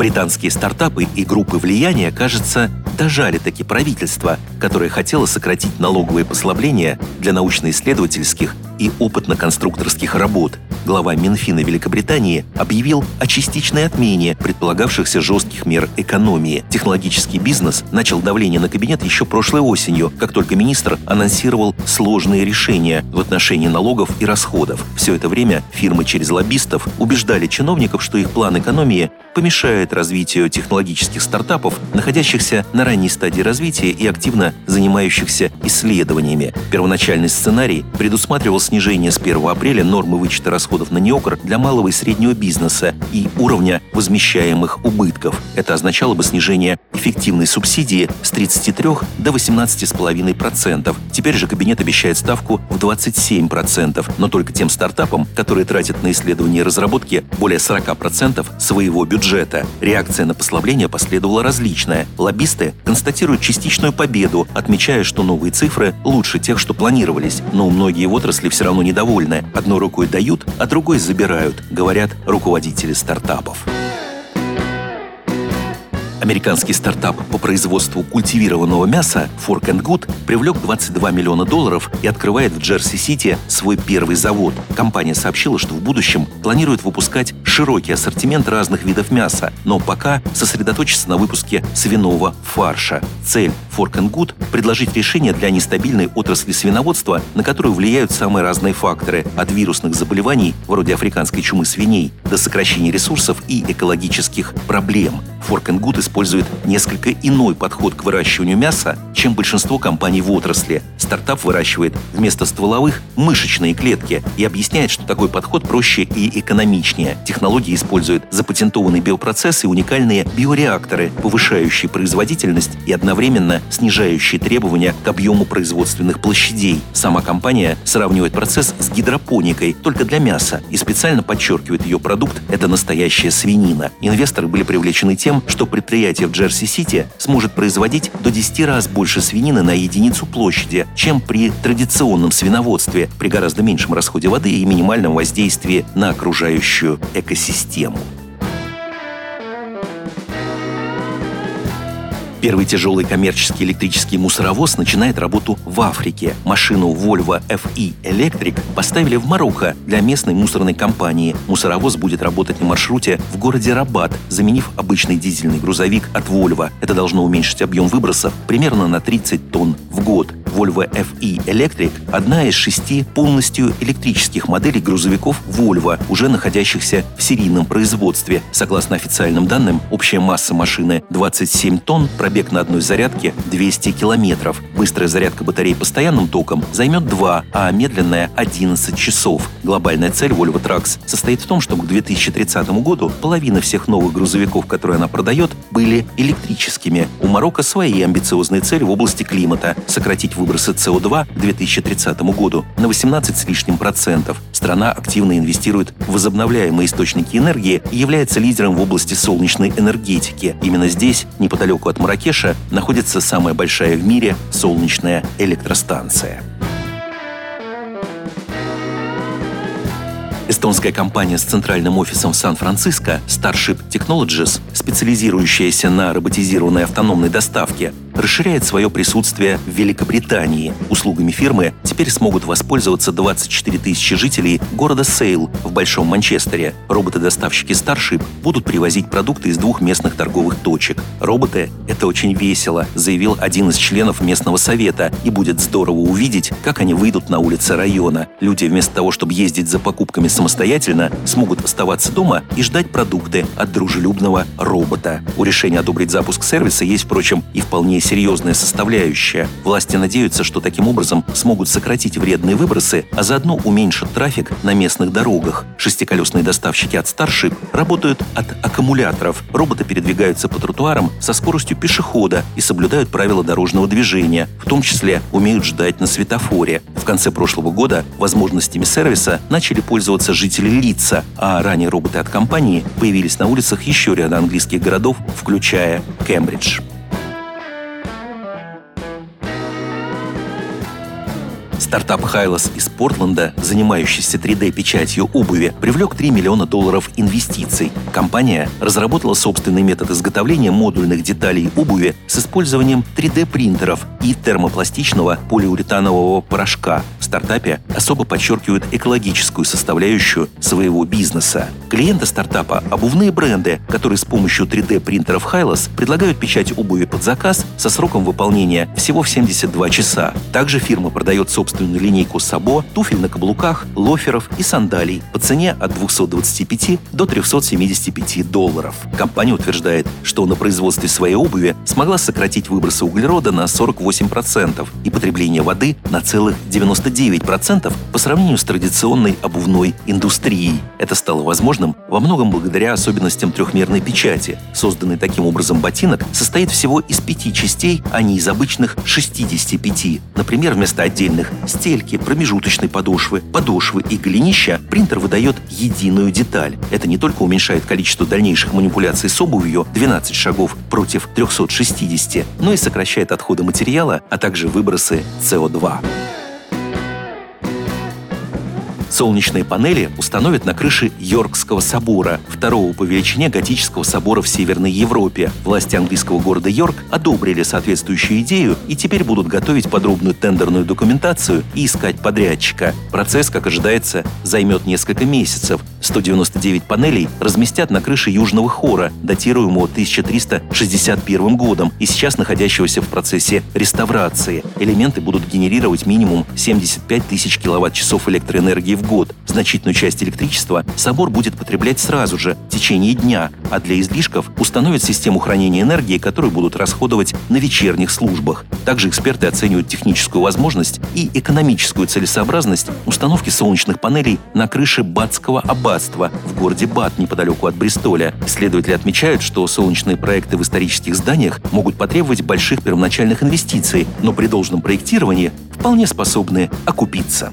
Британские стартапы и группы влияния, кажется, дожали таки правительство, которое хотело сократить налоговые послабления для научно-исследовательских и опытно-конструкторских работ. Глава Минфина Великобритании объявил о частичной отмене предполагавшихся жестких мер экономии. Технологический бизнес начал давление на кабинет еще прошлой осенью, как только министр анонсировал сложные решения в отношении налогов и расходов. Все это время фирмы через лоббистов убеждали чиновников, что их план экономии помешает развитию технологических стартапов, находящихся на ранней стадии развития и активно занимающихся исследованиями. Первоначальный сценарий предусматривал снижение с 1 апреля нормы вычета расходов на неокр для малого и среднего бизнеса и уровня возмещаемых убытков. Это означало бы снижение эффективной субсидии с 33 до 18,5%. Теперь же кабинет обещает ставку в 27%, но только тем стартапам, которые тратят на исследования и разработки более 40% своего бюджета. Реакция на послабление последовала различная. Лоббисты констатируют частичную победу, отмечая, что новые цифры лучше тех, что планировались. Но многие в отрасли все равно недовольны. Одной рукой дают, а другой забирают, говорят руководители стартапов. Американский стартап по производству культивированного мяса Fork Good привлек 22 миллиона долларов и открывает в Джерси-Сити свой первый завод. Компания сообщила, что в будущем планирует выпускать широкий ассортимент разных видов мяса, но пока сосредоточится на выпуске свиного фарша. Цель Fork Good – предложить решение для нестабильной отрасли свиноводства, на которую влияют самые разные факторы – от вирусных заболеваний, вроде африканской чумы свиней, до сокращения ресурсов и экологических проблем. Good использует несколько иной подход к выращиванию мяса, чем большинство компаний в отрасли. Стартап выращивает вместо стволовых мышечные клетки и объясняет, что такой подход проще и экономичнее. Технология использует запатентованный биопроцесс и уникальные биореакторы, повышающие производительность и одновременно снижающие требования к объему производственных площадей. Сама компания сравнивает процесс с гидропоникой только для мяса и специально подчеркивает ее продукт – это настоящая свинина. Инвесторы были привлечены тем, что предприятие в Джерси-Сити сможет производить до 10 раз больше свинины на единицу площади, чем при традиционном свиноводстве, при гораздо меньшем расходе воды и минимальном воздействии на окружающую экосистему. Первый тяжелый коммерческий электрический мусоровоз начинает работу в Африке. Машину Volvo FE Electric поставили в Марокко для местной мусорной компании. Мусоровоз будет работать на маршруте в городе Рабат, заменив обычный дизельный грузовик от Volvo. Это должно уменьшить объем выбросов примерно на 30 тонн в год. Volvo FE Electric – одна из шести полностью электрических моделей грузовиков Volvo, уже находящихся в серийном производстве. Согласно официальным данным, общая масса машины 27 тонн, на одной зарядке 200 километров. Быстрая зарядка батареи постоянным током займет 2, а медленная – 11 часов. Глобальная цель Volvo Trucks состоит в том, чтобы к 2030 году половина всех новых грузовиков, которые она продает, были электрическими. У Марокко свои амбициозные цели в области климата – сократить выбросы СО2 к 2030 году на 18 с лишним процентов. Страна активно инвестирует в возобновляемые источники энергии и является лидером в области солнечной энергетики. Именно здесь, неподалеку от Маракеша, находится самая большая в мире солнечная электростанция. Эстонская компания с центральным офисом в Сан-Франциско Starship Technologies, специализирующаяся на роботизированной автономной доставке, расширяет свое присутствие в Великобритании. Услугами фирмы теперь смогут воспользоваться 24 тысячи жителей города Сейл в Большом Манчестере. Роботы-доставщики Starship будут привозить продукты из двух местных торговых точек. Роботы — это очень весело, заявил один из членов местного совета, и будет здорово увидеть, как они выйдут на улицы района. Люди вместо того, чтобы ездить за покупками самостоятельно, смогут оставаться дома и ждать продукты от дружелюбного робота. У решения одобрить запуск сервиса есть, впрочем, и вполне серьезная составляющая. Власти надеются, что таким образом смогут сократить вредные выбросы, а заодно уменьшат трафик на местных дорогах. Шестиколесные доставщики от Starship работают от аккумуляторов. Роботы передвигаются по тротуарам со скоростью пешехода и соблюдают правила дорожного движения, в том числе умеют ждать на светофоре. В конце прошлого года возможностями сервиса начали пользоваться жители Лица, а ранее роботы от компании появились на улицах еще ряда английских городов, включая Кембридж. Стартап Хайлос из Портленда, занимающийся 3D-печатью обуви, привлек 3 миллиона долларов инвестиций. Компания разработала собственный метод изготовления модульных деталей обуви с использованием 3D-принтеров и термопластичного полиуретанового порошка. В стартапе особо подчеркивают экологическую составляющую своего бизнеса. Клиенты стартапа – обувные бренды, которые с помощью 3D-принтеров Хайлос предлагают печать обуви под заказ со сроком выполнения всего в 72 часа. Также фирма продает собственные собственную линейку Сабо, туфель на каблуках, лоферов и сандалий по цене от 225 до 375 долларов. Компания утверждает, что на производстве своей обуви смогла сократить выбросы углерода на 48% и потребление воды на целых 99% по сравнению с традиционной обувной индустрией. Это стало возможным во многом благодаря особенностям трехмерной печати. Созданный таким образом ботинок состоит всего из пяти частей, а не из обычных 65. Например, вместо отдельных стельки, промежуточной подошвы, подошвы и голенища принтер выдает единую деталь. Это не только уменьшает количество дальнейших манипуляций с обувью 12 шагов против 360, но и сокращает отходы материала, а также выбросы СО2. Солнечные панели установят на крыше Йоркского собора, второго по величине готического собора в Северной Европе. Власти английского города Йорк одобрили соответствующую идею и теперь будут готовить подробную тендерную документацию и искать подрядчика. Процесс, как ожидается, займет несколько месяцев. 199 панелей разместят на крыше Южного хора, датируемого 1361 годом и сейчас находящегося в процессе реставрации. Элементы будут генерировать минимум 75 тысяч киловатт-часов электроэнергии в год. Значительную часть электричества собор будет потреблять сразу же, в течение дня, а для излишков установят систему хранения энергии, которую будут расходовать на вечерних службах. Также эксперты оценивают техническую возможность и экономическую целесообразность установки солнечных панелей на крыше Батского аббатства в городе Бат неподалеку от Бристоля. Исследователи отмечают, что солнечные проекты в исторических зданиях могут потребовать больших первоначальных инвестиций, но при должном проектировании вполне способны окупиться.